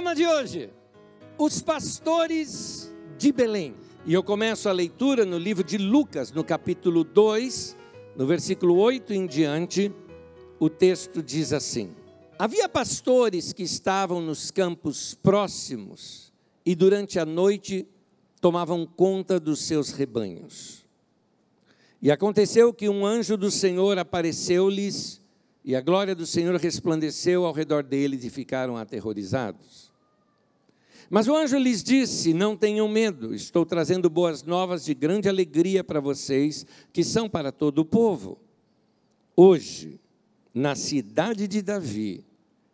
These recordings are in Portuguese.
Tema de hoje: os pastores de Belém. E eu começo a leitura no livro de Lucas, no capítulo 2, no versículo 8 em diante. O texto diz assim: Havia pastores que estavam nos campos próximos e durante a noite tomavam conta dos seus rebanhos. E aconteceu que um anjo do Senhor apareceu-lhes, e a glória do Senhor resplandeceu ao redor deles e ficaram aterrorizados. Mas o anjo lhes disse: Não tenham medo, estou trazendo boas novas de grande alegria para vocês, que são para todo o povo. Hoje, na cidade de Davi,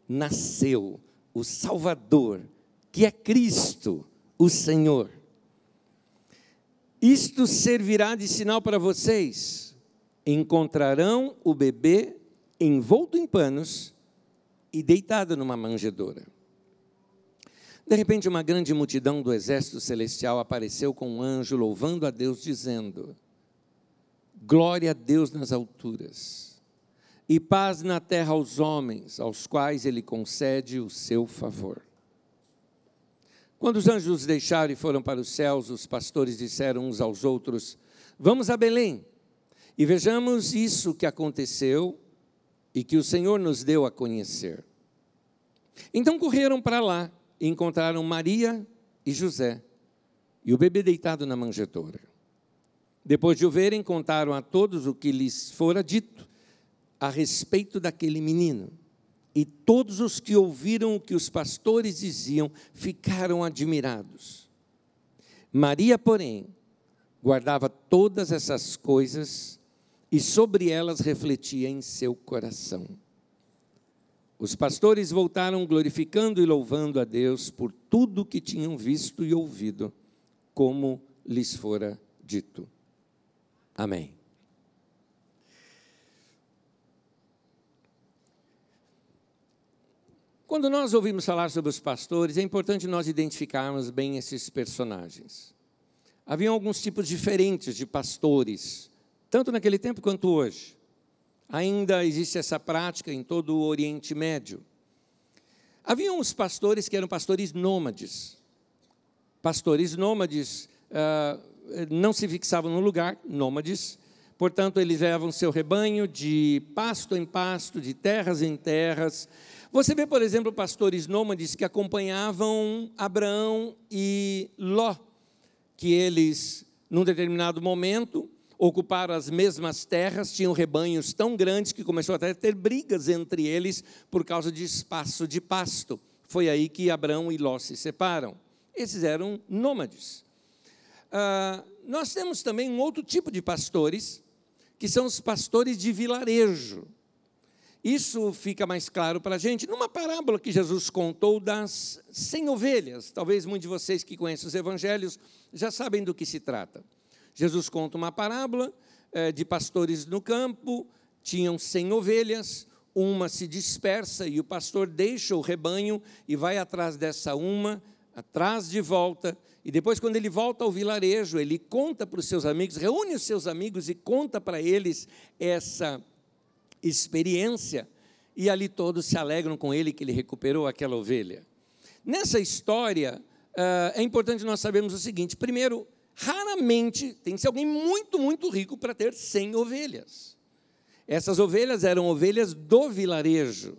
nasceu o Salvador, que é Cristo, o Senhor. Isto servirá de sinal para vocês. Encontrarão o bebê envolto em panos e deitado numa manjedoura. De repente, uma grande multidão do exército celestial apareceu com um anjo louvando a Deus, dizendo: Glória a Deus nas alturas, e paz na terra aos homens, aos quais Ele concede o seu favor. Quando os anjos os deixaram e foram para os céus, os pastores disseram uns aos outros: Vamos a Belém e vejamos isso que aconteceu e que o Senhor nos deu a conhecer. Então correram para lá encontraram Maria e José e o bebê deitado na manjedoura. Depois de o verem, contaram a todos o que lhes fora dito a respeito daquele menino. E todos os que ouviram o que os pastores diziam ficaram admirados. Maria, porém, guardava todas essas coisas e sobre elas refletia em seu coração. Os pastores voltaram glorificando e louvando a Deus por tudo que tinham visto e ouvido, como lhes fora dito. Amém. Quando nós ouvimos falar sobre os pastores, é importante nós identificarmos bem esses personagens. Havia alguns tipos diferentes de pastores, tanto naquele tempo quanto hoje. Ainda existe essa prática em todo o Oriente Médio. Havia uns pastores que eram pastores nômades. Pastores nômades uh, não se fixavam no lugar, nômades, portanto, eles levavam seu rebanho de pasto em pasto, de terras em terras, você vê, por exemplo, pastores nômades que acompanhavam Abraão e Ló, que eles, num determinado momento, ocuparam as mesmas terras, tinham rebanhos tão grandes que começou até a ter brigas entre eles por causa de espaço de pasto. Foi aí que Abraão e Ló se separam. Esses eram nômades. Ah, nós temos também um outro tipo de pastores, que são os pastores de vilarejo. Isso fica mais claro para a gente numa parábola que Jesus contou das cem ovelhas. Talvez muitos de vocês que conhecem os evangelhos já sabem do que se trata. Jesus conta uma parábola é, de pastores no campo, tinham cem ovelhas, uma se dispersa e o pastor deixa o rebanho e vai atrás dessa uma, atrás de volta, e depois, quando ele volta ao vilarejo, ele conta para os seus amigos, reúne os seus amigos e conta para eles essa experiência, e ali todos se alegram com ele que ele recuperou aquela ovelha. Nessa história, uh, é importante nós sabermos o seguinte: primeiro, raramente tem que ser alguém muito, muito rico para ter 100 ovelhas. Essas ovelhas eram ovelhas do vilarejo.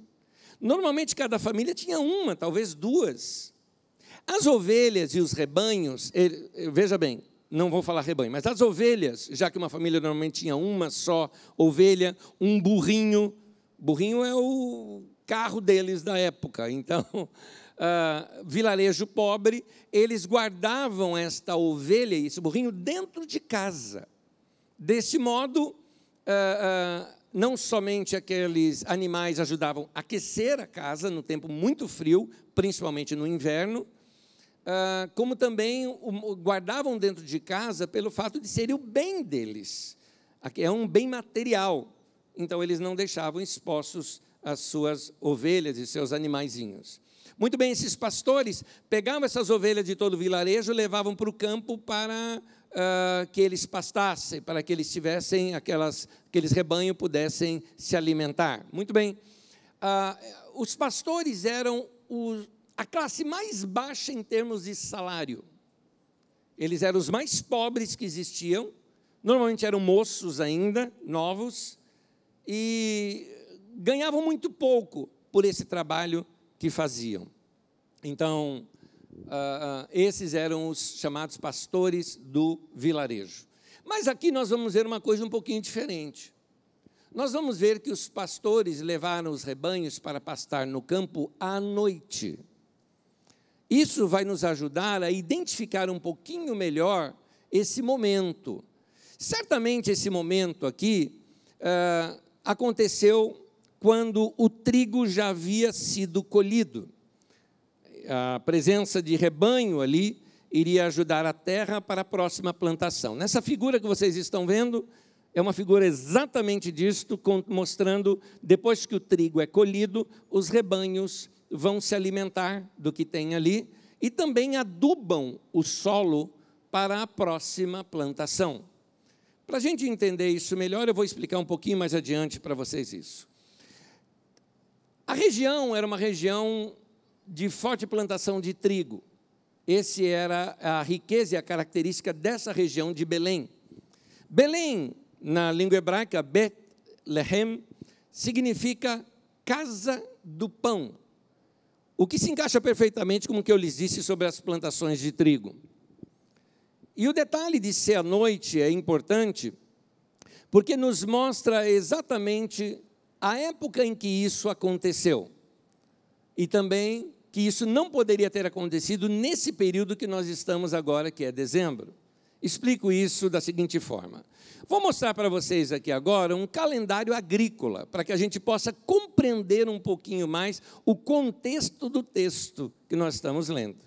Normalmente cada família tinha uma, talvez duas. As ovelhas e os rebanhos, veja bem, não vou falar rebanho, mas as ovelhas, já que uma família normalmente tinha uma só ovelha, um burrinho. Burrinho é o carro deles da época. Então, uh, vilarejo pobre, eles guardavam esta ovelha e esse burrinho dentro de casa. Desse modo, uh, uh, não somente aqueles animais ajudavam a aquecer a casa no tempo muito frio, principalmente no inverno, ah, como também guardavam dentro de casa pelo fato de serem o bem deles. É um bem material. Então, eles não deixavam expostos as suas ovelhas e seus animaizinhos. Muito bem, esses pastores pegavam essas ovelhas de todo o vilarejo, levavam para o campo para uh, que eles pastassem, para que eles tivessem aquelas, aqueles rebanhos pudessem se alimentar. Muito bem, uh, os pastores eram os, a classe mais baixa em termos de salário. Eles eram os mais pobres que existiam, normalmente eram moços ainda, novos, e ganhavam muito pouco por esse trabalho que faziam. Então, uh, esses eram os chamados pastores do vilarejo. Mas aqui nós vamos ver uma coisa um pouquinho diferente. Nós vamos ver que os pastores levaram os rebanhos para pastar no campo à noite. Isso vai nos ajudar a identificar um pouquinho melhor esse momento. Certamente esse momento aqui uh, aconteceu quando o trigo já havia sido colhido. A presença de rebanho ali iria ajudar a terra para a próxima plantação. Nessa figura que vocês estão vendo, é uma figura exatamente disto, mostrando depois que o trigo é colhido, os rebanhos vão se alimentar do que tem ali e também adubam o solo para a próxima plantação. Para a gente entender isso melhor, eu vou explicar um pouquinho mais adiante para vocês isso. A região era uma região de forte plantação de trigo. Esse era a riqueza e a característica dessa região de Belém. Belém, na língua hebraica, Bethlehem, significa casa do pão. O que se encaixa perfeitamente com o que eu lhes disse sobre as plantações de trigo. E o detalhe de ser à noite é importante, porque nos mostra exatamente a época em que isso aconteceu. E também que isso não poderia ter acontecido nesse período que nós estamos agora, que é dezembro. Explico isso da seguinte forma: Vou mostrar para vocês aqui agora um calendário agrícola, para que a gente possa compreender um pouquinho mais o contexto do texto que nós estamos lendo.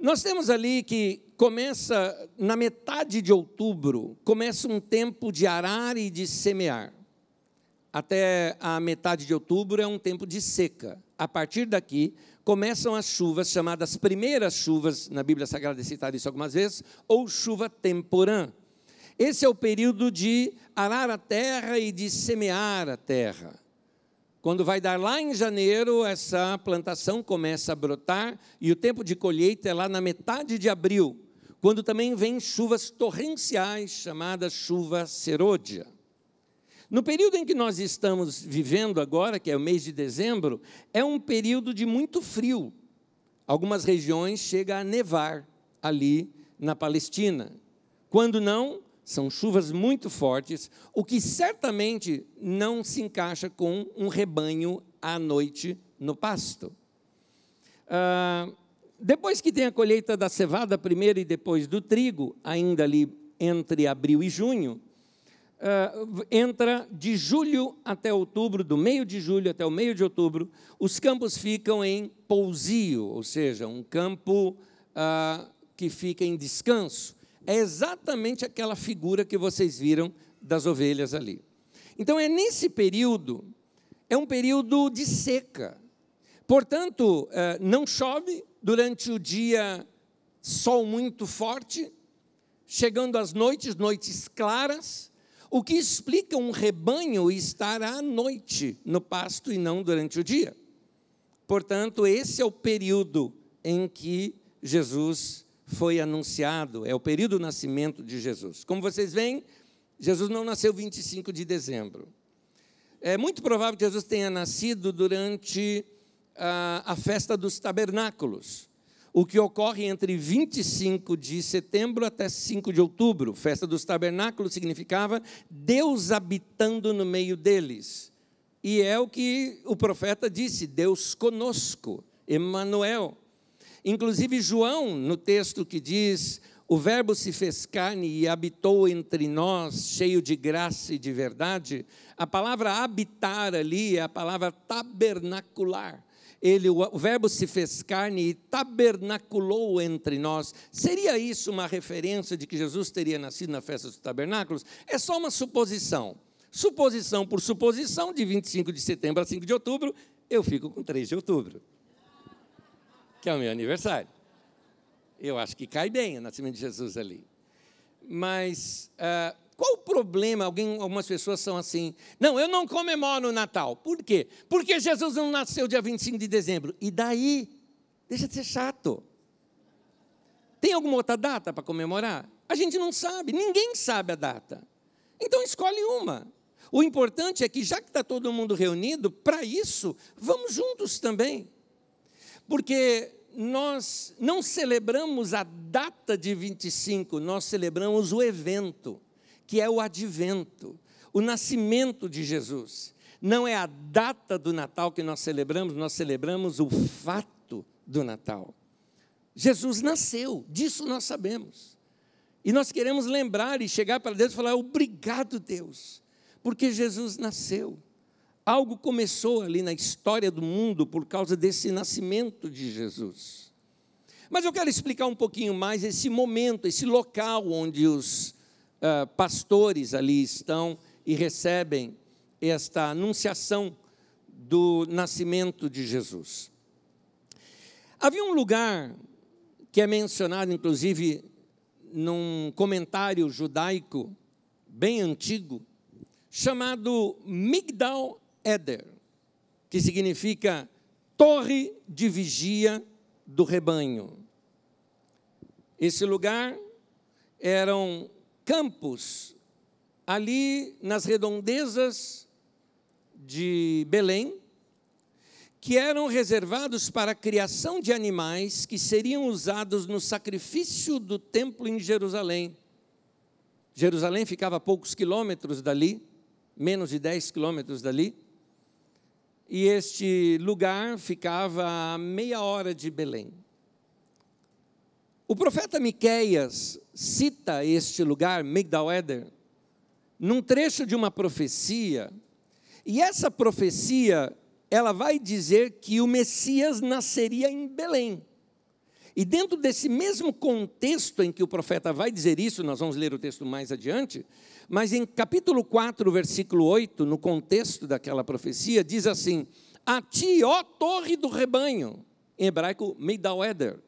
Nós temos ali que começa, na metade de outubro, começa um tempo de arar e de semear. Até a metade de outubro é um tempo de seca. A partir daqui, começam as chuvas, chamadas primeiras chuvas, na Bíblia Sagrada é citado isso algumas vezes, ou chuva temporã. Esse é o período de arar a terra e de semear a terra. Quando vai dar lá em janeiro, essa plantação começa a brotar e o tempo de colheita é lá na metade de abril, quando também vem chuvas torrenciais, chamadas chuva serôdia. No período em que nós estamos vivendo agora, que é o mês de dezembro, é um período de muito frio. Algumas regiões chega a nevar ali na Palestina. Quando não, são chuvas muito fortes, o que certamente não se encaixa com um rebanho à noite no pasto. Ah, depois que tem a colheita da cevada primeiro e depois do trigo, ainda ali entre abril e junho, uh, entra de julho até outubro, do meio de julho até o meio de outubro, os campos ficam em pousio, ou seja, um campo uh, que fica em descanso. É exatamente aquela figura que vocês viram das ovelhas ali. Então, é nesse período, é um período de seca. Portanto, uh, não chove durante o dia, sol muito forte, chegando às noites, noites claras, o que explica um rebanho estar à noite no pasto e não durante o dia. Portanto, esse é o período em que Jesus foi anunciado, é o período do nascimento de Jesus. Como vocês veem, Jesus não nasceu 25 de dezembro. É muito provável que Jesus tenha nascido durante a, festa dos tabernáculos o que ocorre entre 25 de setembro até 5 de outubro. Festa dos Tabernáculos significava Deus habitando no meio deles. E é o que o profeta disse: Deus conosco, Emmanuel. Inclusive, João, no texto que diz: O Verbo se fez carne e habitou entre nós, cheio de graça e de verdade. A palavra habitar ali é a palavra tabernacular ele, o verbo se fez carne e tabernaculou entre nós. Seria isso uma referência de que Jesus teria nascido na festa dos tabernáculos? É só uma suposição. Suposição por suposição, de 25 de setembro a 5 de outubro, eu fico com 3 de outubro, que é o meu aniversário. Eu acho que cai bem o nascimento de Jesus ali. Mas uh, qual o problema? Alguém, algumas pessoas são assim. Não, eu não comemoro o Natal. Por quê? Porque Jesus não nasceu dia 25 de dezembro. E daí? Deixa de ser chato. Tem alguma outra data para comemorar? A gente não sabe, ninguém sabe a data. Então escolhe uma. O importante é que, já que está todo mundo reunido, para isso, vamos juntos também. Porque nós não celebramos a data de 25, nós celebramos o evento, que é o advento, o nascimento de Jesus. Não é a data do Natal que nós celebramos, nós celebramos o fato do Natal. Jesus nasceu, disso nós sabemos. E nós queremos lembrar e chegar para Deus e falar: obrigado, Deus, porque Jesus nasceu. Algo começou ali na história do mundo por causa desse nascimento de Jesus. Mas eu quero explicar um pouquinho mais esse momento, esse local onde os uh, pastores ali estão e recebem esta anunciação do nascimento de Jesus. Havia um lugar que é mencionado, inclusive, num comentário judaico bem antigo, chamado Migdal Eder, que significa torre de vigia do rebanho. Esse lugar eram campos ali nas redondezas de Belém, que eram reservados para a criação de animais que seriam usados no sacrifício do templo em Jerusalém. Jerusalém ficava a poucos quilômetros dali, menos de 10 quilômetros dali e este lugar ficava a meia hora de Belém. O profeta Miqueias cita este lugar, Migdal-Eder, num trecho de uma profecia, e essa profecia, ela vai dizer que o Messias nasceria em Belém. E dentro desse mesmo contexto em que o profeta vai dizer isso, nós vamos ler o texto mais adiante, mas em capítulo 4, versículo 8, no contexto daquela profecia, diz assim: A ti, ó torre do rebanho, em hebraico, Meidaweder,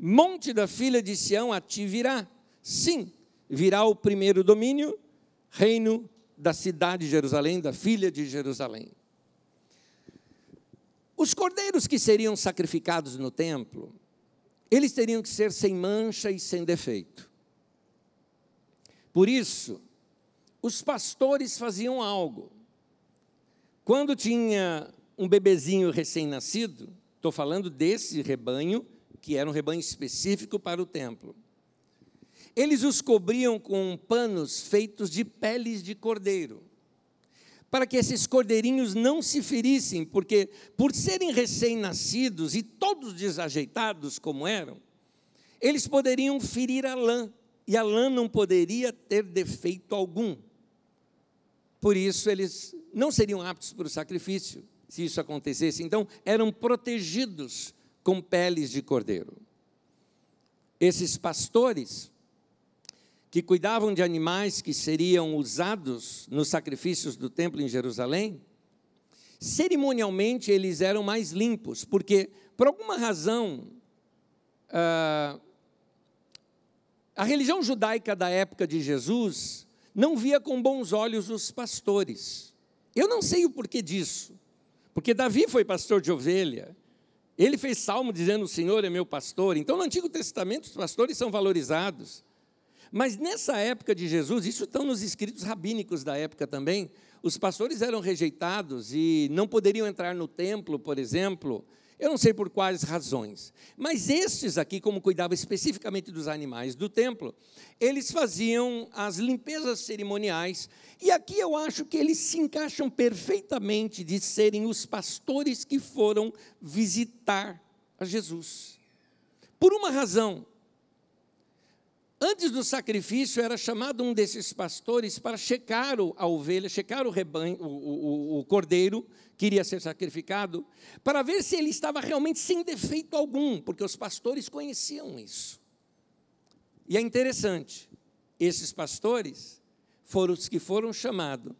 monte da filha de Sião, a ti virá. Sim, virá o primeiro domínio, reino da cidade de Jerusalém, da filha de Jerusalém. Os cordeiros que seriam sacrificados no templo, eles teriam que ser sem mancha e sem defeito. Por isso, os pastores faziam algo. Quando tinha um bebezinho recém-nascido, estou falando desse rebanho, que era um rebanho específico para o templo. Eles os cobriam com panos feitos de peles de cordeiro, para que esses cordeirinhos não se ferissem, porque, por serem recém-nascidos e todos desajeitados como eram, eles poderiam ferir a lã e a lã não poderia ter defeito algum. Por isso, eles não seriam aptos para o sacrifício, se isso acontecesse. Então, eram protegidos com peles de cordeiro. Esses pastores, que cuidavam de animais que seriam usados nos sacrifícios do templo em Jerusalém, cerimonialmente eles eram mais limpos, porque, por alguma razão, ah, a religião judaica da época de Jesus não via com bons olhos os pastores. Eu não sei o porquê disso, porque Davi foi pastor de ovelha. Ele fez salmo dizendo: O Senhor é meu pastor. Então, no Antigo Testamento, os pastores são valorizados. Mas nessa época de Jesus, isso estão nos escritos rabínicos da época também, os pastores eram rejeitados e não poderiam entrar no templo, por exemplo, eu não sei por quais razões, mas estes aqui, como cuidavam especificamente dos animais do templo, eles faziam as limpezas cerimoniais, e aqui eu acho que eles se encaixam perfeitamente de serem os pastores que foram visitar a Jesus. Por uma razão, Antes do sacrifício, era chamado um desses pastores para checar a ovelha, checar o rebanho, o, o, o, cordeiro que iria ser sacrificado, para ver se ele estava realmente sem defeito algum, porque os pastores conheciam isso. E é interessante, esses pastores foram os que foram chamados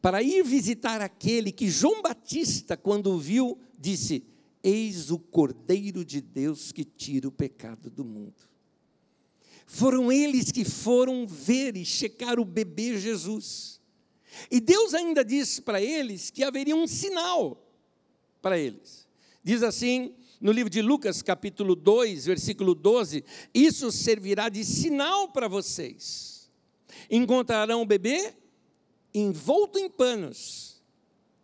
para ir visitar aquele que João Batista, quando viu, disse: Eis o Cordeiro de Deus que tira o pecado do mundo Foram eles que foram ver e checar o bebê Jesus. E Deus ainda disse para eles que haveria um sinal para eles. Diz assim, no livro de Lucas, capítulo 2, versículo 12: Isso servirá de sinal para vocês. Encontrarão o bebê envolto em panos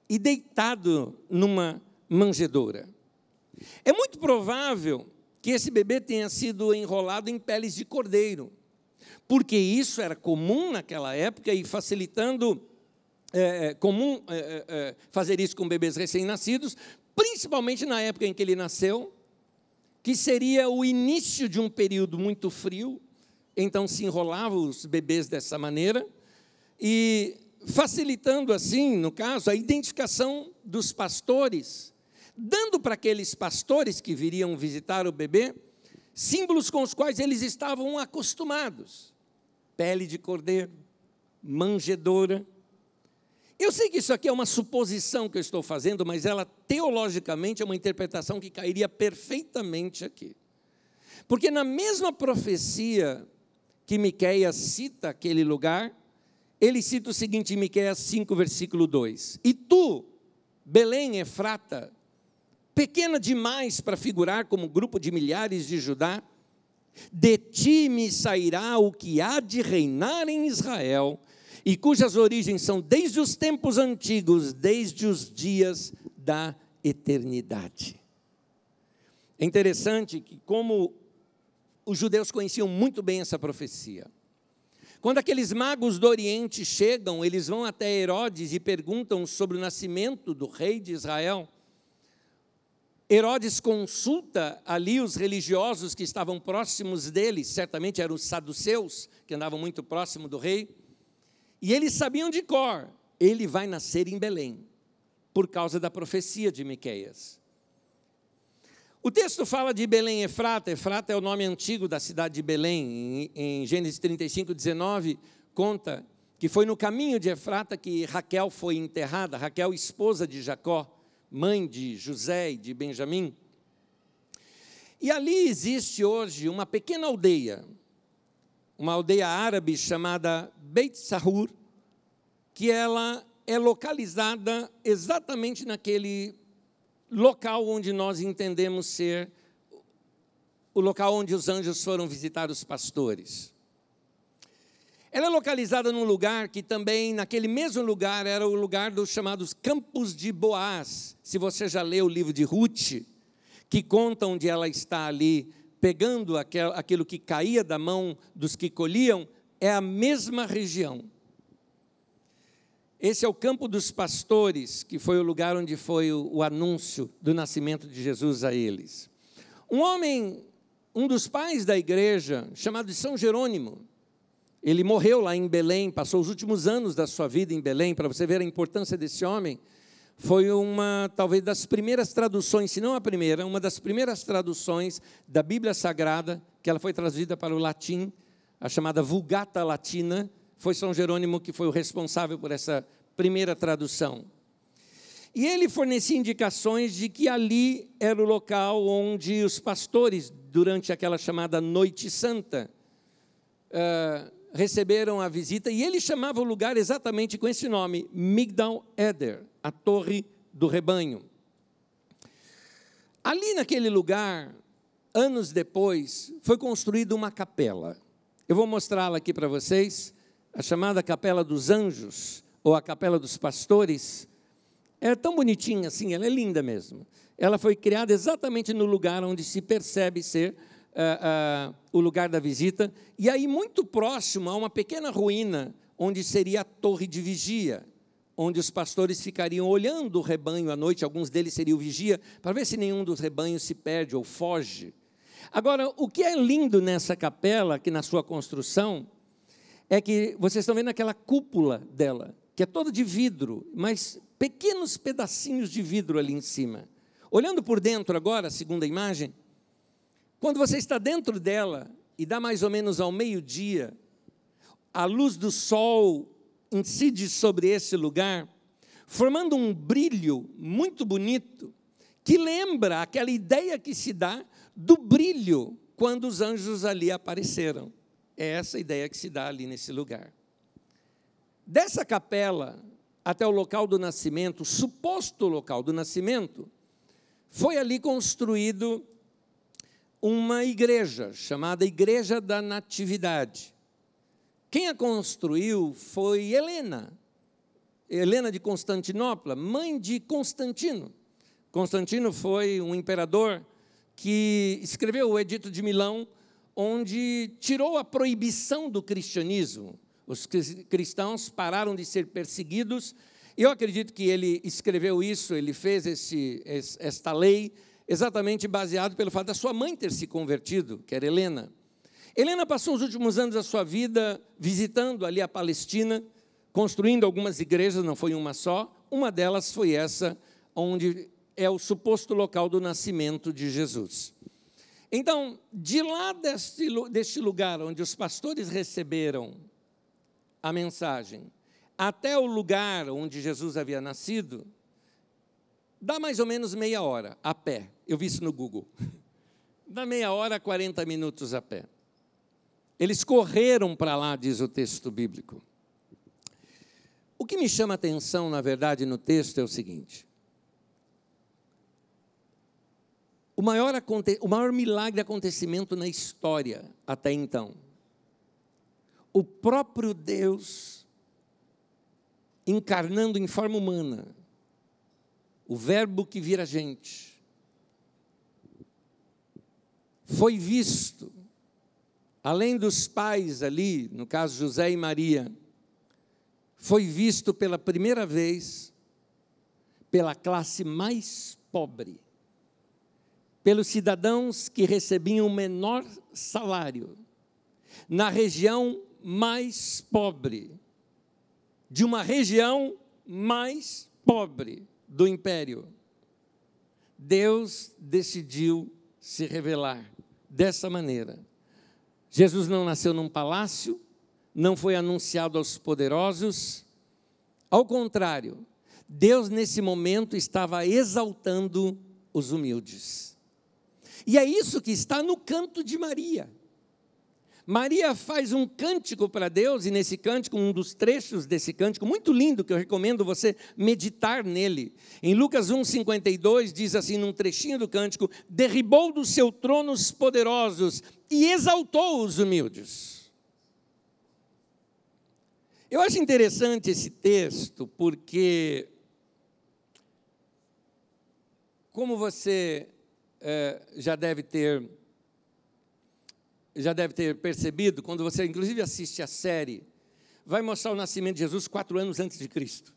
e deitado numa manjedoura. É muito provável que esse bebê tenha sido enrolado em peles de cordeiro, porque isso era comum naquela época e facilitando é, é comum é, é, é, fazer isso com bebês recém-nascidos, principalmente na época em que ele nasceu, que seria o início de um período muito frio, então se enrolavam os bebês dessa maneira, e facilitando assim, no caso, a identificação dos pastores, dando para aqueles pastores que viriam visitar o bebê símbolos com os quais eles estavam acostumados: pele de cordeiro, manjedoura. Eu sei que isso aqui é uma suposição que eu estou fazendo, mas ela teologicamente é uma interpretação que cairia perfeitamente aqui. Porque na mesma profecia que Miqueias cita aquele lugar, ele cita o seguinte em Miqueias 5, versículo 2: E tu, Belém Efrata, pequena demais para figurar como grupo de milhares de Judá, de ti me sairá o que há de reinar em Israel, e cujas origens são desde os tempos antigos, desde os dias da eternidade. É interessante que, como os judeus conheciam muito bem essa profecia, quando aqueles magos do Oriente chegam, eles vão até Herodes e perguntam sobre o nascimento do rei de Israel. Herodes consulta ali os religiosos que estavam próximos dele, certamente eram os saduceus, que andavam muito próximo do rei, e eles sabiam de cor, ele vai nascer em Belém, por causa da profecia de Miqueias. O texto fala de Belém Efrata. Efrata é o nome antigo da cidade de Belém. Em, em Gênesis 35, 19, conta que foi no caminho de Efrata que Raquel foi enterrada. Raquel, esposa de Jacó, mãe de José e de Benjamim. E ali existe hoje uma pequena aldeia, uma aldeia árabe chamada Beit Sahur, que ela é localizada exatamente naquele local onde nós entendemos ser o local onde os anjos foram visitar os pastores. Ela é localizada num lugar que também, naquele mesmo lugar, era o lugar dos chamados Campos de Boaz. Se você já leu o livro de Ruth, que conta onde ela está ali, pegando aquilo que caía da mão dos que colhiam, é a mesma região. Esse é o campo dos pastores, que foi o lugar onde foi o, o anúncio do nascimento de Jesus a eles. Um homem, um dos pais da igreja, chamado de São Jerônimo, ele morreu lá em Belém, passou os últimos anos da sua vida em Belém, para você ver a importância desse homem. Foi uma, talvez, das primeiras traduções, se não a primeira, uma das primeiras traduções da Bíblia Sagrada, que ela foi traduzida para o latim, a chamada Vulgata Latina, foi São Jerônimo que foi o responsável por essa primeira tradução. E ele fornecia indicações de que ali era o local onde os pastores, durante aquela chamada Noite Santa, receberam a visita, e ele chamava o lugar exatamente com esse nome, Migdal Eder, a Torre do Rebanho. Ali naquele lugar, anos depois, foi construída uma capela. Eu vou mostrá-la aqui para vocês, a chamada Capela dos Anjos ou a Capela dos Pastores, é tão bonitinha assim, ela é linda mesmo. Ela foi criada exatamente no lugar onde se percebe ser uh, uh, o lugar da visita, e aí muito próximo a uma pequena ruína, onde seria a torre de vigia, onde os pastores ficariam olhando o rebanho à noite, alguns deles seriam vigia, para ver se nenhum dos rebanhos se perde ou foge. Agora, o que é lindo nessa capela, que na sua construção, é que vocês estão vendo aquela cúpula dela que é toda de vidro, mas pequenos pedacinhos de vidro ali em cima. Olhando por dentro agora, segunda imagem, quando você está dentro dela e dá mais ou menos ao meio-dia, a luz do sol incide sobre esse lugar, formando um brilho muito bonito, que lembra aquela ideia que se dá do brilho quando os anjos ali apareceram. É essa ideia que se dá ali nesse lugar. Dessa capela até o local do nascimento, o suposto local do nascimento, foi ali construído uma igreja chamada Igreja da Natividade. Quem a construiu foi Helena, Helena de Constantinopla, mãe de Constantino. Constantino foi um imperador que escreveu o Edito de Milão, onde tirou a proibição do cristianismo. Os cristãos pararam de ser perseguidos. Eu acredito que ele escreveu isso, ele fez esse, esta lei exatamente baseado pelo fato da sua mãe ter se convertido, que era Helena. Helena passou os últimos anos da sua vida visitando ali a Palestina, construindo algumas igrejas, não foi uma só. Uma delas foi essa, onde é o suposto local do nascimento de Jesus. Então, de lá deste, deste lugar onde os pastores receberam a mensagem, até o lugar onde Jesus havia nascido, dá mais ou menos meia hora a pé. Eu vi isso no Google. Dá meia hora, 40 minutos a pé. Eles correram para lá, diz o texto bíblico. O que me chama a atenção, na verdade, no texto é o seguinte: o maior, o maior milagre acontecimento na história até então. O próprio Deus encarnando em forma humana, o Verbo que vira gente, foi visto, além dos pais ali, no caso José e Maria, foi visto pela primeira vez pela classe mais pobre pelos cidadãos que recebiam o menor salário, na região mais pobre, de uma região mais pobre do império. Deus decidiu se revelar dessa maneira. Jesus não nasceu num palácio, não foi anunciado aos poderosos, ao contrário, Deus nesse momento estava exaltando os humildes. E é isso que está no canto de Maria. Maria faz um cântico para Deus, e nesse cântico, um dos trechos desse cântico, muito lindo, que eu recomendo você meditar nele. Em Lucas 1,52 diz assim, num trechinho do cântico: derribou do seu trono os poderosos e exaltou os humildes. Eu acho interessante esse texto, porque, como você é, já deve ter já deve ter percebido, quando você inclusive assiste a série, vai mostrar o nascimento de Jesus quatro anos antes de Cristo.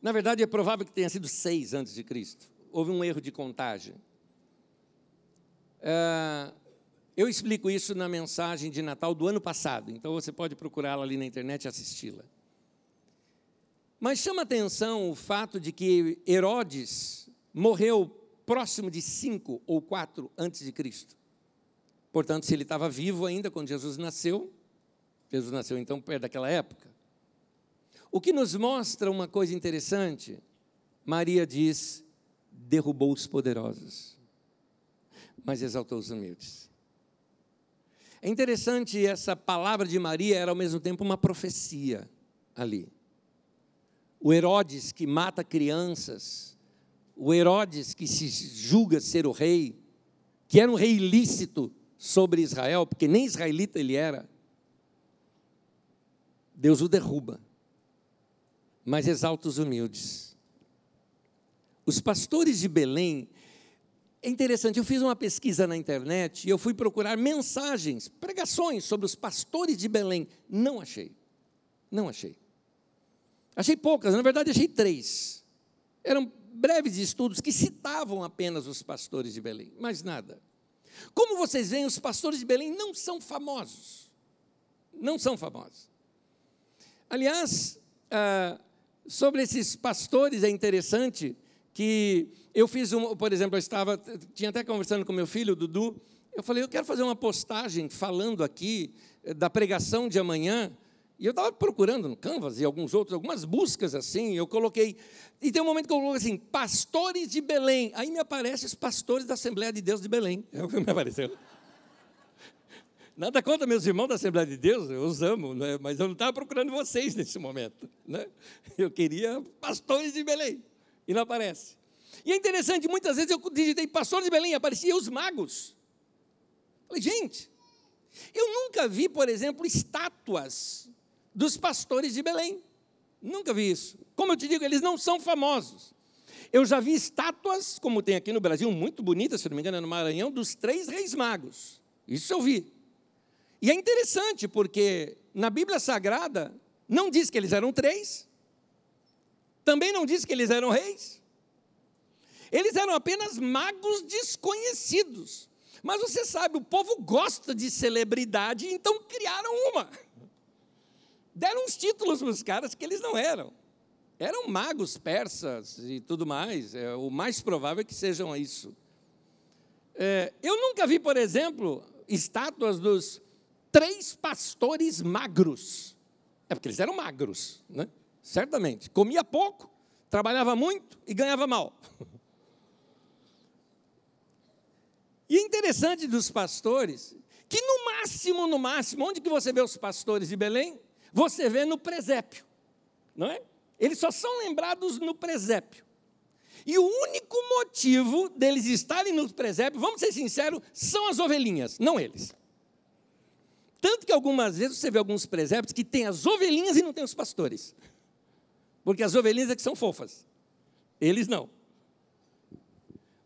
Na verdade, é provável que tenha sido seis antes de Cristo. Houve um erro de contagem. É, eu explico isso na mensagem de Natal do ano passado, então você pode procurá-la ali na internet e assisti-la. Mas chama atenção o fato de que Herodes morreu próximo de cinco ou quatro antes de Cristo. Portanto, se ele estava vivo ainda quando Jesus nasceu, Jesus nasceu então perto daquela época. O que nos mostra uma coisa interessante, Maria diz: derrubou os poderosos, mas exaltou os humildes. É interessante, essa palavra de Maria era ao mesmo tempo uma profecia ali. O Herodes que mata crianças, o Herodes, que se julga ser o rei, que era um rei ilícito sobre Israel, porque nem israelita ele era, Deus o derruba, mas exalta os humildes. Os pastores de Belém, é interessante, eu fiz uma pesquisa na internet e eu fui procurar mensagens, pregações sobre os pastores de Belém. Não achei. Não achei. Achei poucas, na verdade achei três. Eram breves estudos que citavam apenas os pastores de Belém, mais nada. Como vocês veem, os pastores de Belém não são famosos. Não são famosos. Aliás, ah, sobre esses pastores é interessante que eu fiz um, por exemplo, eu estava, tinha até conversando com meu filho, Dudu, eu falei, eu quero fazer uma postagem falando aqui eh, da pregação de amanhã, e eu estava procurando no Canvas e alguns outros, algumas buscas assim, eu coloquei. E tem um momento que eu coloquei assim, pastores de Belém. Aí me aparecem os pastores da Assembleia de Deus de Belém. É o que me apareceu. Nada contra meus irmãos da Assembleia de Deus, eu os amo, né? mas eu não estava procurando vocês nesse momento. Né? Eu queria pastores de Belém, e não aparece. E é interessante, muitas vezes eu digitei pastores de Belém, apareciam os magos. Falei, gente, eu nunca vi, por exemplo, estátuas dos pastores de Belém. Nunca vi isso. Como eu te digo, eles não são famosos. Eu já vi estátuas, como tem aqui no Brasil, muito bonitas, se não me engano, é no Maranhão, dos três reis magos. Isso eu vi. E é interessante, porque na Bíblia Sagrada não diz que eles eram três, também não diz que eles eram reis. Eles eram apenas magos desconhecidos. Mas você sabe, o povo gosta de celebridade, então criaram uma. Deram uns títulos para os caras que eles não eram. Eram magos persas e tudo mais. É, o mais provável é que sejam isso. É, eu nunca vi, por exemplo, estátuas dos três pastores magros. É porque eles eram magros, né? certamente. Comia pouco, trabalhava muito e ganhava mal. E é interessante dos pastores, que no máximo, no máximo, onde que você vê os pastores de Belém? Você vê no presépio, não é? Eles só são lembrados no presépio. E o único motivo deles estarem no presépio, vamos ser sinceros, são as ovelhinhas, não eles. Tanto que algumas vezes você vê alguns presépios que tem as ovelhinhas e não tem os pastores. Porque as ovelhinhas é que são fofas. Eles não.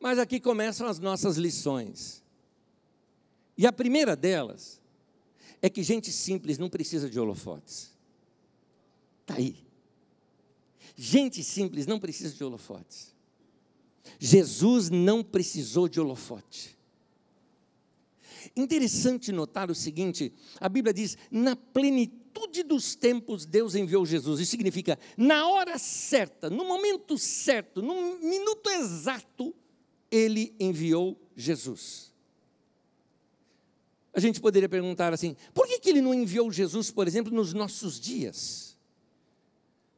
Mas aqui começam as nossas lições. E a primeira delas é que gente simples não precisa de holofotes. Está aí. Gente simples não precisa de holofotes. Jesus não precisou de holofote. Interessante notar o seguinte: a Bíblia diz, na plenitude dos tempos, Deus enviou Jesus. Isso significa, na hora certa, no momento certo, no minuto exato, ele enviou Jesus. A gente poderia perguntar assim: por que, que ele não enviou Jesus, por exemplo, nos nossos dias?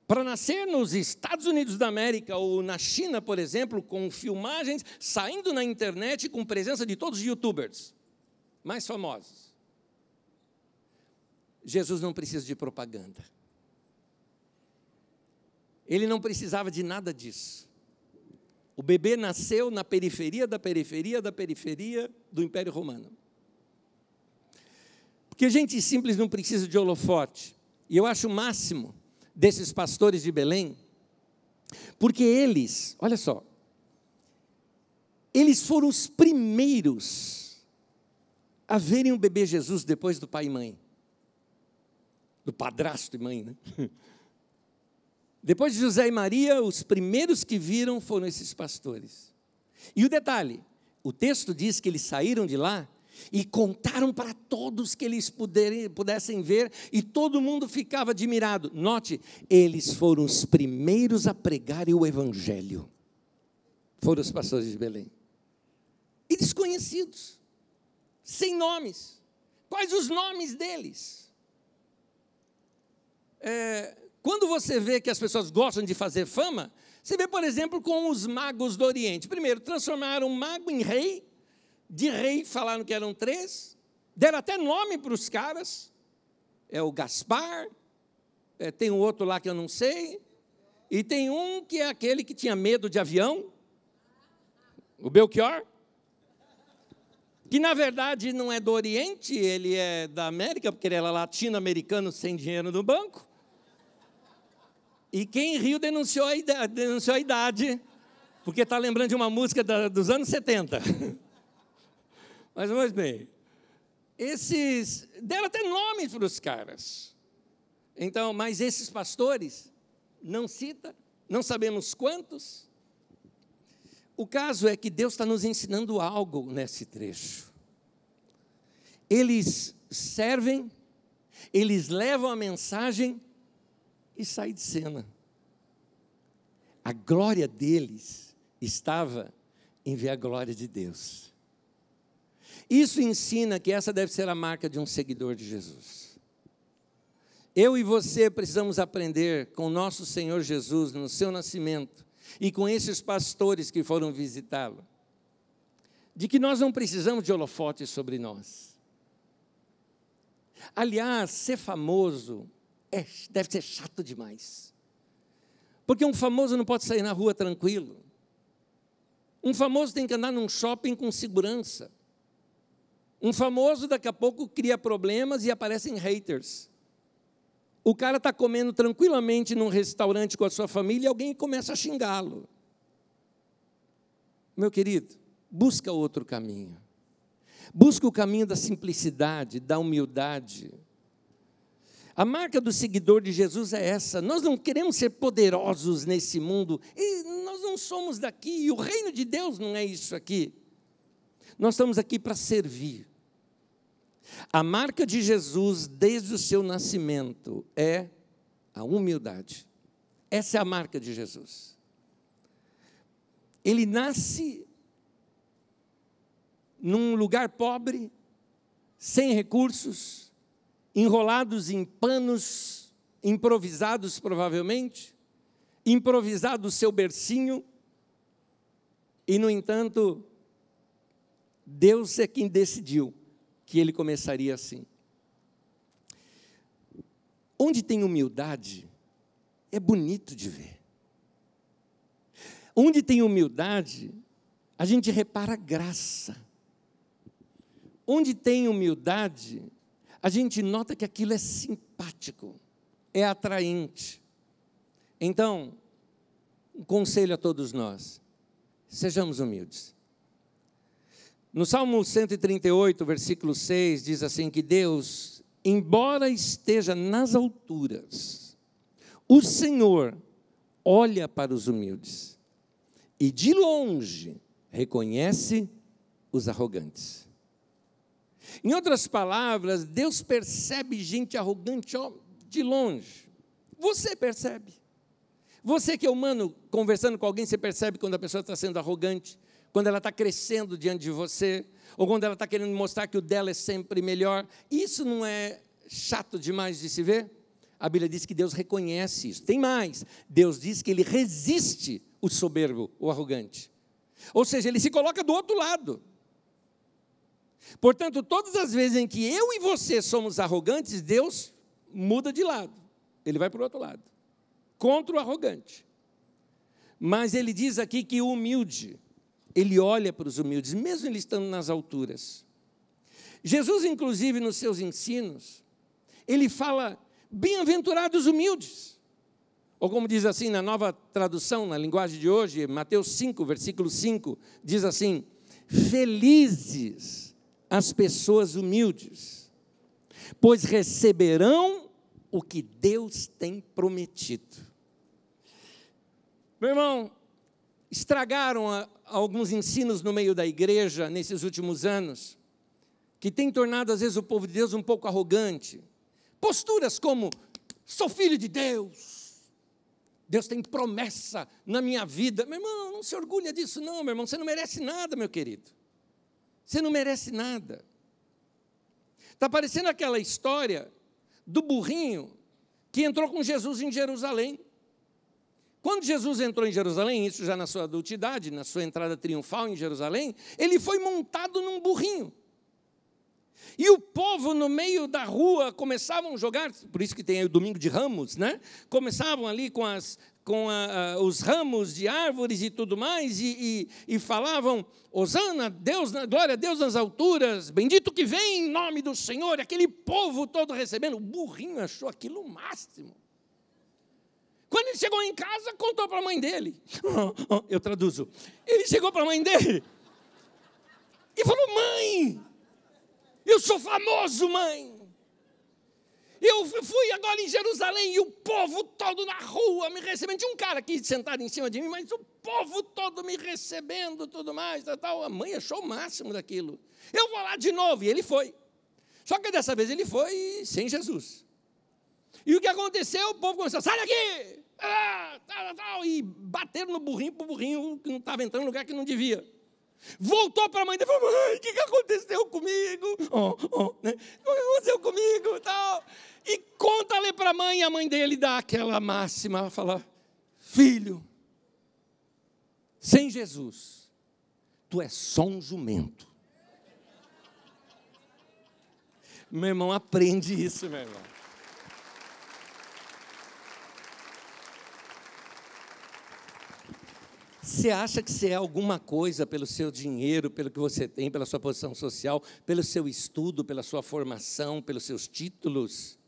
Para nascer nos Estados Unidos da América ou na China, por exemplo, com filmagens saindo na internet com presença de todos os youtubers mais famosos. Jesus não precisa de propaganda. Ele não precisava de nada disso. O bebê nasceu na periferia da periferia da periferia do Império Romano. Porque gente simples não precisa de holofote. E eu acho o máximo desses pastores de Belém, porque eles, olha só, eles foram os primeiros a verem o bebê Jesus depois do pai e mãe. Do padrasto e mãe, né? Depois de José e Maria, os primeiros que viram foram esses pastores. E o detalhe: o texto diz que eles saíram de lá e contaram para todos que eles puderem, pudessem ver, e todo mundo ficava admirado. Note, eles foram os primeiros a pregarem o Evangelho. Foram os pastores de Belém. E desconhecidos, sem nomes. Quais os nomes deles? É, quando você vê que as pessoas gostam de fazer fama, você vê, por exemplo, com os magos do Oriente. Primeiro, transformaram um mago em rei, de rei falaram que eram três, deram até nome para os caras. É o Gaspar, é, tem um outro lá que eu não sei, e tem um que é aquele que tinha medo de avião, o Belchior, que na verdade não é do Oriente, ele é da América, porque ele era latino-americano sem dinheiro no banco. E quem riu denunciou a idade, denunciou a idade porque está lembrando de uma música da, dos anos 70. Mas vamos bem. Esses deram até nomes para os caras. Então, mas esses pastores não cita, não sabemos quantos. O caso é que Deus está nos ensinando algo nesse trecho. Eles servem, eles levam a mensagem e sai de cena. A glória deles estava em ver a glória de Deus. Isso ensina que essa deve ser a marca de um seguidor de Jesus. Eu e você precisamos aprender com o nosso Senhor Jesus no seu nascimento e com esses pastores que foram visitá-lo, de que nós não precisamos de holofotes sobre nós. Aliás, ser famoso é, deve ser chato demais. Porque um famoso não pode sair na rua tranquilo. Um famoso tem que andar num shopping com segurança. Um famoso daqui a pouco cria problemas e aparecem haters. O cara está comendo tranquilamente num restaurante com a sua família e alguém começa a xingá-lo. Meu querido, busca outro caminho. Busca o caminho da simplicidade, da humildade. A marca do seguidor de Jesus é essa. Nós não queremos ser poderosos nesse mundo. E nós não somos daqui. E o reino de Deus não é isso aqui. Nós estamos aqui para servir. A marca de Jesus, desde o seu nascimento, é a humildade. Essa é a marca de Jesus. Ele nasce num lugar pobre, sem recursos, enrolados em panos improvisados, provavelmente, improvisado o seu bercinho, e, no entanto, Deus é quem decidiu que ele começaria assim. Onde tem humildade, é bonito de ver. Onde tem humildade, a gente repara graça. Onde tem humildade, a gente nota que aquilo é simpático, é atraente. Então, um conselho a todos nós: sejamos humildes. No Salmo 138, versículo 6, diz assim: que Deus, embora esteja nas alturas, o Senhor olha para os humildes e de longe reconhece os arrogantes. Em outras palavras, Deus percebe gente arrogante ó, de longe. Você percebe. Você que é humano, conversando com alguém, você percebe quando a pessoa está sendo arrogante, quando ela está crescendo diante de você, ou quando ela está querendo mostrar que o dela é sempre melhor. Isso não é chato demais de se ver? A Bíblia diz que Deus reconhece isso. Tem mais: Deus diz que ele resiste o soberbo, o arrogante. Ou seja, ele se coloca do outro lado. Portanto, todas as vezes em que eu e você somos arrogantes, Deus muda de lado. Ele vai para o outro lado. Contra o arrogante. Mas ele diz aqui que o humilde, ele olha para os humildes, mesmo ele estando nas alturas. Jesus, inclusive, nos seus ensinos, ele fala: bem-aventurados humildes. Ou como diz assim na nova tradução, na linguagem de hoje, Mateus 5, versículo 5, diz assim: Felizes as pessoas humildes, pois receberão o que Deus tem prometido. Meu irmão, estragaram a, alguns ensinos no meio da igreja nesses últimos anos, que tem tornado às vezes o povo de Deus um pouco arrogante. Posturas como: sou filho de Deus, Deus tem promessa na minha vida. Meu irmão, não se orgulha disso, não, meu irmão, você não merece nada, meu querido. Você não merece nada. Está parecendo aquela história do burrinho que entrou com Jesus em Jerusalém. Quando Jesus entrou em Jerusalém, isso já na sua adultidade, na sua entrada triunfal em Jerusalém, ele foi montado num burrinho. E o povo no meio da rua começavam a jogar, por isso que tem aí o domingo de ramos, né? Começavam ali com, as, com a, a, os ramos de árvores e tudo mais, e, e, e falavam: Osana, Deus, glória a Deus nas alturas, bendito que vem em nome do Senhor, aquele povo todo recebendo. O burrinho achou aquilo o máximo. Quando ele chegou em casa, contou para a mãe dele. Eu traduzo. Ele chegou para a mãe dele e falou: Mãe, eu sou famoso, mãe. Eu fui agora em Jerusalém e o povo todo na rua me recebendo. Tinha um cara aqui sentado em cima de mim, mas o povo todo me recebendo, tudo mais, tal, A mãe achou o máximo daquilo. Eu vou lá de novo. E ele foi. Só que dessa vez ele foi sem Jesus. E o que aconteceu? O povo começou, sai daqui! Ah, tal, tal, e bateram no burrinho, para o burrinho que não estava entrando no lugar que não devia. Voltou para a mãe dele e falou: Mãe, o que, que aconteceu comigo? Oh, oh, né? O que aconteceu comigo? Tal. E conta-lhe para a mãe, e a mãe dele dá aquela máxima: ela fala, Filho, sem Jesus, tu és só um jumento. Meu irmão, aprende isso, meu irmão. Você acha que você é alguma coisa pelo seu dinheiro, pelo que você tem, pela sua posição social, pelo seu estudo, pela sua formação, pelos seus títulos?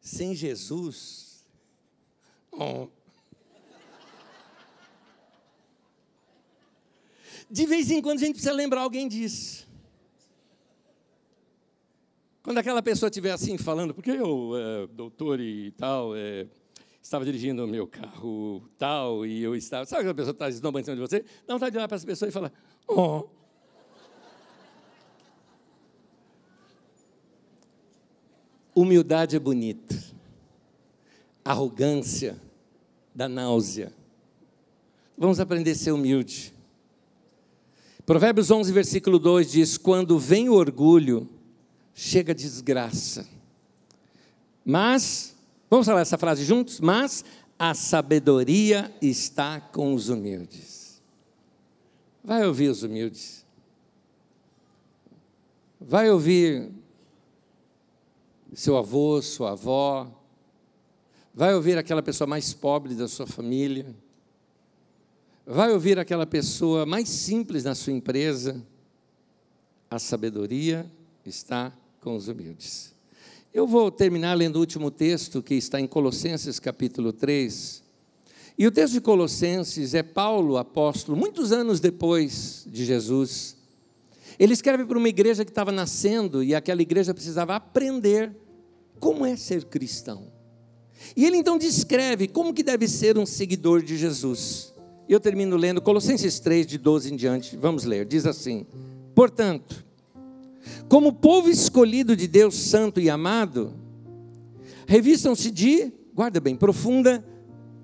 Sem Jesus? Oh. De vez em quando a gente precisa lembrar alguém disso. Quando aquela pessoa estiver assim falando, porque eu, é, doutor e tal, é, estava dirigindo o meu carro tal, e eu estava. Sabe aquela pessoa que está esnobando em cima de você? Dá vontade de olhar para essa pessoa e falar: Oh. Humildade é bonita. Arrogância dá náusea. Vamos aprender a ser humilde. Provérbios 11, versículo 2 diz: Quando vem o orgulho, chega a desgraça. Mas Vamos falar essa frase juntos? Mas a sabedoria está com os humildes. Vai ouvir os humildes. Vai ouvir seu avô, sua avó. Vai ouvir aquela pessoa mais pobre da sua família. Vai ouvir aquela pessoa mais simples na sua empresa. A sabedoria está com os humildes. Eu vou terminar lendo o último texto que está em Colossenses capítulo 3. E o texto de Colossenses é Paulo, apóstolo, muitos anos depois de Jesus. Ele escreve para uma igreja que estava nascendo e aquela igreja precisava aprender como é ser cristão. E ele então descreve como que deve ser um seguidor de Jesus. Eu termino lendo Colossenses 3, de 12 em diante. Vamos ler. Diz assim: Portanto, como povo escolhido de Deus santo e amado, revistam-se de, guarda bem, profunda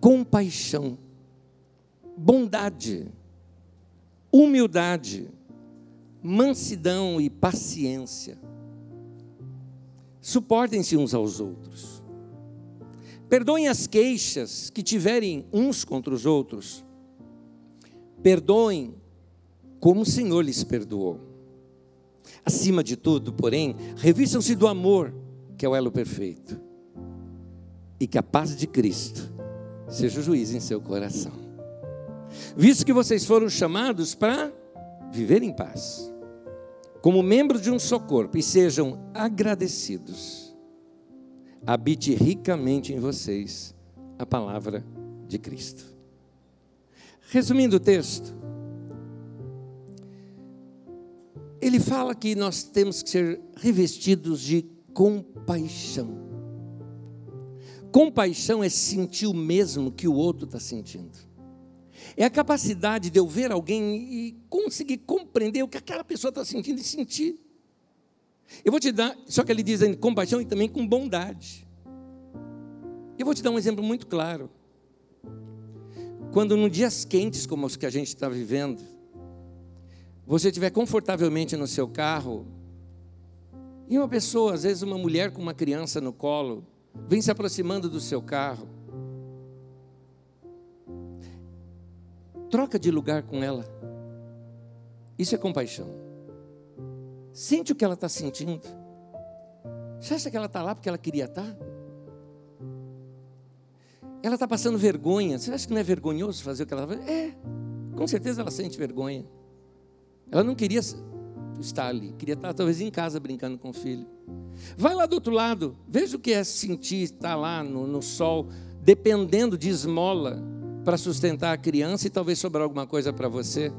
compaixão, bondade, humildade, mansidão e paciência. Suportem-se uns aos outros. Perdoem as queixas que tiverem uns contra os outros. Perdoem como o Senhor lhes perdoou. Acima de tudo, porém, revistam-se do amor, que é o elo perfeito, e que a paz de Cristo seja o juiz em seu coração. Visto que vocês foram chamados para viver em paz, como membros de um só corpo, e sejam agradecidos, habite ricamente em vocês a palavra de Cristo. Resumindo o texto, ele fala que nós temos que ser revestidos de compaixão. Compaixão é sentir o mesmo que o outro está sentindo. É a capacidade de eu ver alguém e conseguir compreender o que aquela pessoa está sentindo e sentir. Eu vou te dar, só que ele diz em compaixão e também com bondade. Eu vou te dar um exemplo muito claro. Quando, nos dias quentes como os que a gente está vivendo, você estiver confortavelmente no seu carro, e uma pessoa, às vezes uma mulher com uma criança no colo, vem se aproximando do seu carro, troca de lugar com ela. Isso é compaixão. Sente o que ela está sentindo. Você acha que ela está lá porque ela queria estar? Tá? Ela está passando vergonha. Você acha que não é vergonhoso fazer o que ela faz? É, com certeza ela sente vergonha. Ela não queria estar ali, queria estar talvez em casa brincando com o filho. Vai lá do outro lado, veja o que é sentir estar lá no, no sol, dependendo de esmola para sustentar a criança e talvez sobrar alguma coisa para você.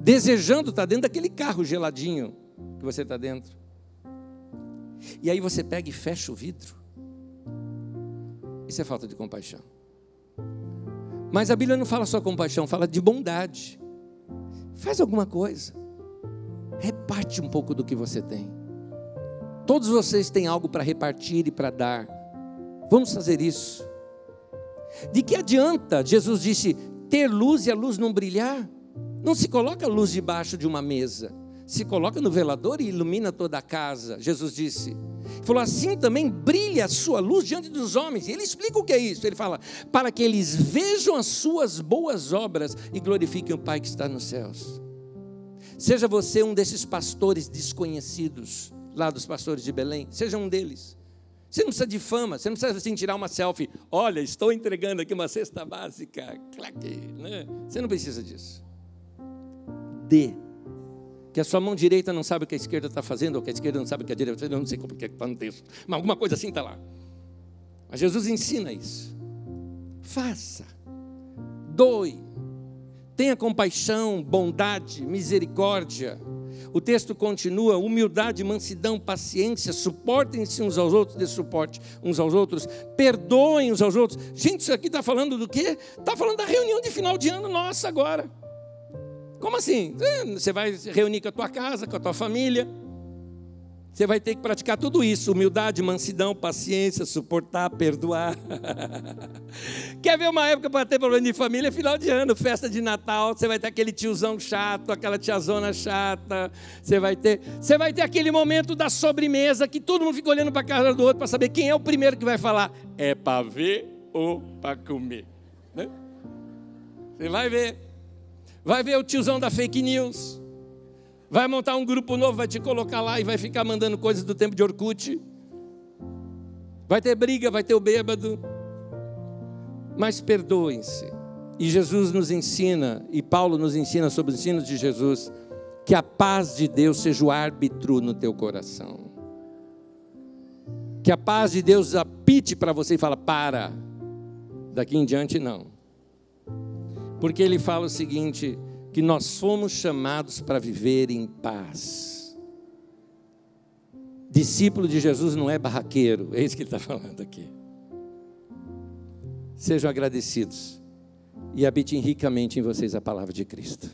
Desejando estar dentro daquele carro geladinho que você está dentro. E aí você pega e fecha o vidro. Isso é falta de compaixão. Mas a Bíblia não fala só compaixão, fala de bondade. Faz alguma coisa. Reparte um pouco do que você tem. Todos vocês têm algo para repartir e para dar. Vamos fazer isso. De que adianta, Jesus disse, ter luz e a luz não brilhar? Não se coloca a luz debaixo de uma mesa, se coloca no velador e ilumina toda a casa. Jesus disse. Falou assim também, brilha a sua luz diante dos homens. E ele explica o que é isso. Ele fala, para que eles vejam as suas boas obras e glorifiquem o Pai que está nos céus. Seja você um desses pastores desconhecidos lá dos pastores de Belém. Seja um deles. Você não precisa de fama, você não precisa assim tirar uma selfie. Olha, estou entregando aqui uma cesta básica. Claque, né? Você não precisa disso. Dê. Que a sua mão direita não sabe o que a esquerda está fazendo, ou que a esquerda não sabe o que a direita está fazendo. Eu não sei como é que está no texto. Mas alguma coisa assim está lá. Mas Jesus ensina isso. Faça. Doe. Tenha compaixão, bondade, misericórdia o texto continua: humildade, mansidão, paciência, suportem-se uns aos outros, dê suporte uns aos outros, perdoem uns aos outros. Gente, isso aqui está falando do quê? Está falando da reunião de final de ano nossa agora. Como assim? É, você vai reunir com a tua casa, com a tua família. Você vai ter que praticar tudo isso: humildade, mansidão, paciência, suportar, perdoar. Quer ver uma época para ter problema de família? Final de ano, festa de Natal. Você vai ter aquele tiozão chato, aquela tiazona chata. Você vai ter, você vai ter aquele momento da sobremesa que todo mundo fica olhando para a cara do outro para saber quem é o primeiro que vai falar. É para ver ou para comer? Né? Você vai ver. Vai ver o tiozão da fake news vai montar um grupo novo, vai te colocar lá e vai ficar mandando coisas do tempo de Orkut. Vai ter briga, vai ter o bêbado. Mas perdoem-se. E Jesus nos ensina, e Paulo nos ensina sobre os ensinos de Jesus, que a paz de Deus seja o árbitro no teu coração. Que a paz de Deus apite para você e fala: para, daqui em diante não. Porque ele fala o seguinte: que nós fomos chamados para viver em paz. Discípulo de Jesus não é barraqueiro, é isso que ele está falando aqui. Sejam agradecidos e habitem ricamente em vocês a palavra de Cristo.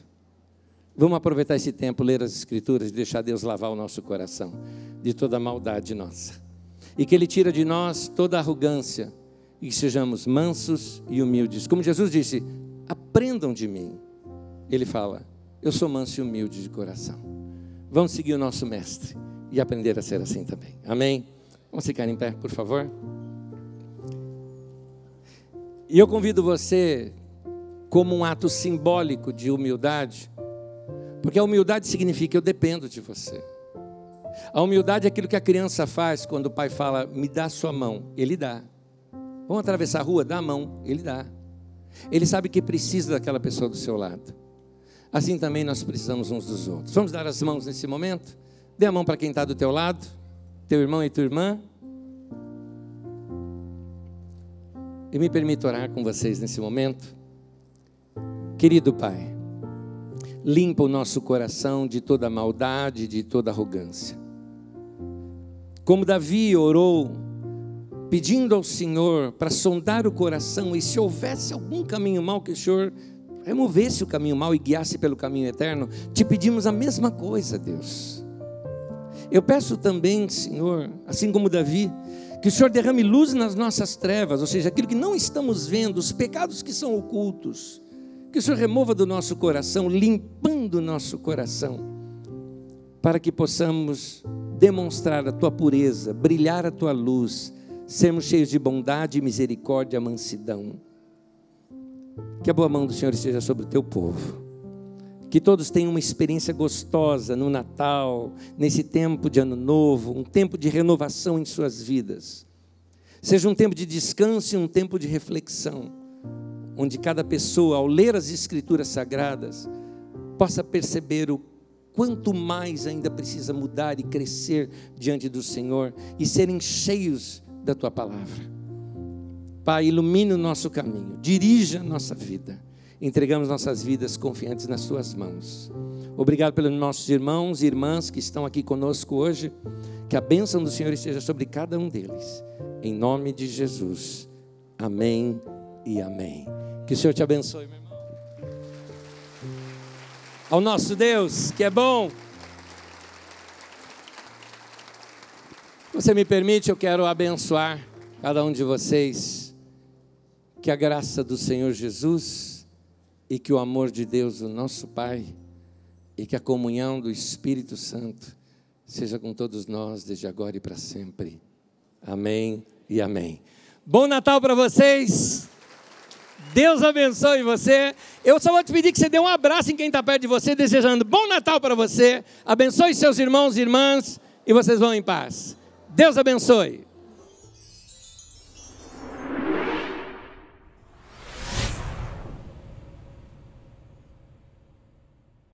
Vamos aproveitar esse tempo, ler as Escrituras e deixar Deus lavar o nosso coração de toda maldade nossa. E que Ele tira de nós toda arrogância e que sejamos mansos e humildes. Como Jesus disse: aprendam de mim ele fala: Eu sou manso e humilde de coração. Vamos seguir o nosso mestre e aprender a ser assim também. Amém? Vamos ficar em pé, por favor. E eu convido você, como um ato simbólico de humildade, porque a humildade significa eu dependo de você. A humildade é aquilo que a criança faz quando o pai fala, me dá sua mão, ele dá. Vamos atravessar a rua, dá a mão, ele dá. Ele sabe que precisa daquela pessoa do seu lado. Assim também nós precisamos uns dos outros. Vamos dar as mãos nesse momento? Dê a mão para quem está do teu lado, teu irmão e tua irmã. E me permito orar com vocês nesse momento. Querido Pai, limpa o nosso coração de toda maldade, de toda arrogância. Como Davi orou, pedindo ao Senhor para sondar o coração, e se houvesse algum caminho mal que o Senhor removesse o caminho mau e guiasse pelo caminho eterno, te pedimos a mesma coisa, Deus. Eu peço também, Senhor, assim como Davi, que o Senhor derrame luz nas nossas trevas, ou seja, aquilo que não estamos vendo, os pecados que são ocultos, que o Senhor remova do nosso coração, limpando o nosso coração, para que possamos demonstrar a tua pureza, brilhar a tua luz, sermos cheios de bondade, misericórdia, mansidão. Que a boa mão do Senhor esteja sobre o teu povo. Que todos tenham uma experiência gostosa no Natal, nesse tempo de Ano Novo, um tempo de renovação em suas vidas. Seja um tempo de descanso e um tempo de reflexão, onde cada pessoa, ao ler as Escrituras Sagradas, possa perceber o quanto mais ainda precisa mudar e crescer diante do Senhor e serem cheios da tua palavra. Pai, ilumine o nosso caminho, dirija a nossa vida. Entregamos nossas vidas confiantes nas Suas mãos. Obrigado pelos nossos irmãos e irmãs que estão aqui conosco hoje. Que a bênção do Senhor esteja sobre cada um deles. Em nome de Jesus. Amém e amém. Que o Senhor te abençoe, meu irmão. Ao nosso Deus, que é bom. Você me permite, eu quero abençoar cada um de vocês. Que a graça do Senhor Jesus e que o amor de Deus, o nosso Pai, e que a comunhão do Espírito Santo seja com todos nós desde agora e para sempre. Amém e amém. Bom Natal para vocês. Deus abençoe você. Eu só vou te pedir que você dê um abraço em quem está perto de você, desejando bom Natal para você. Abençoe seus irmãos e irmãs e vocês vão em paz. Deus abençoe.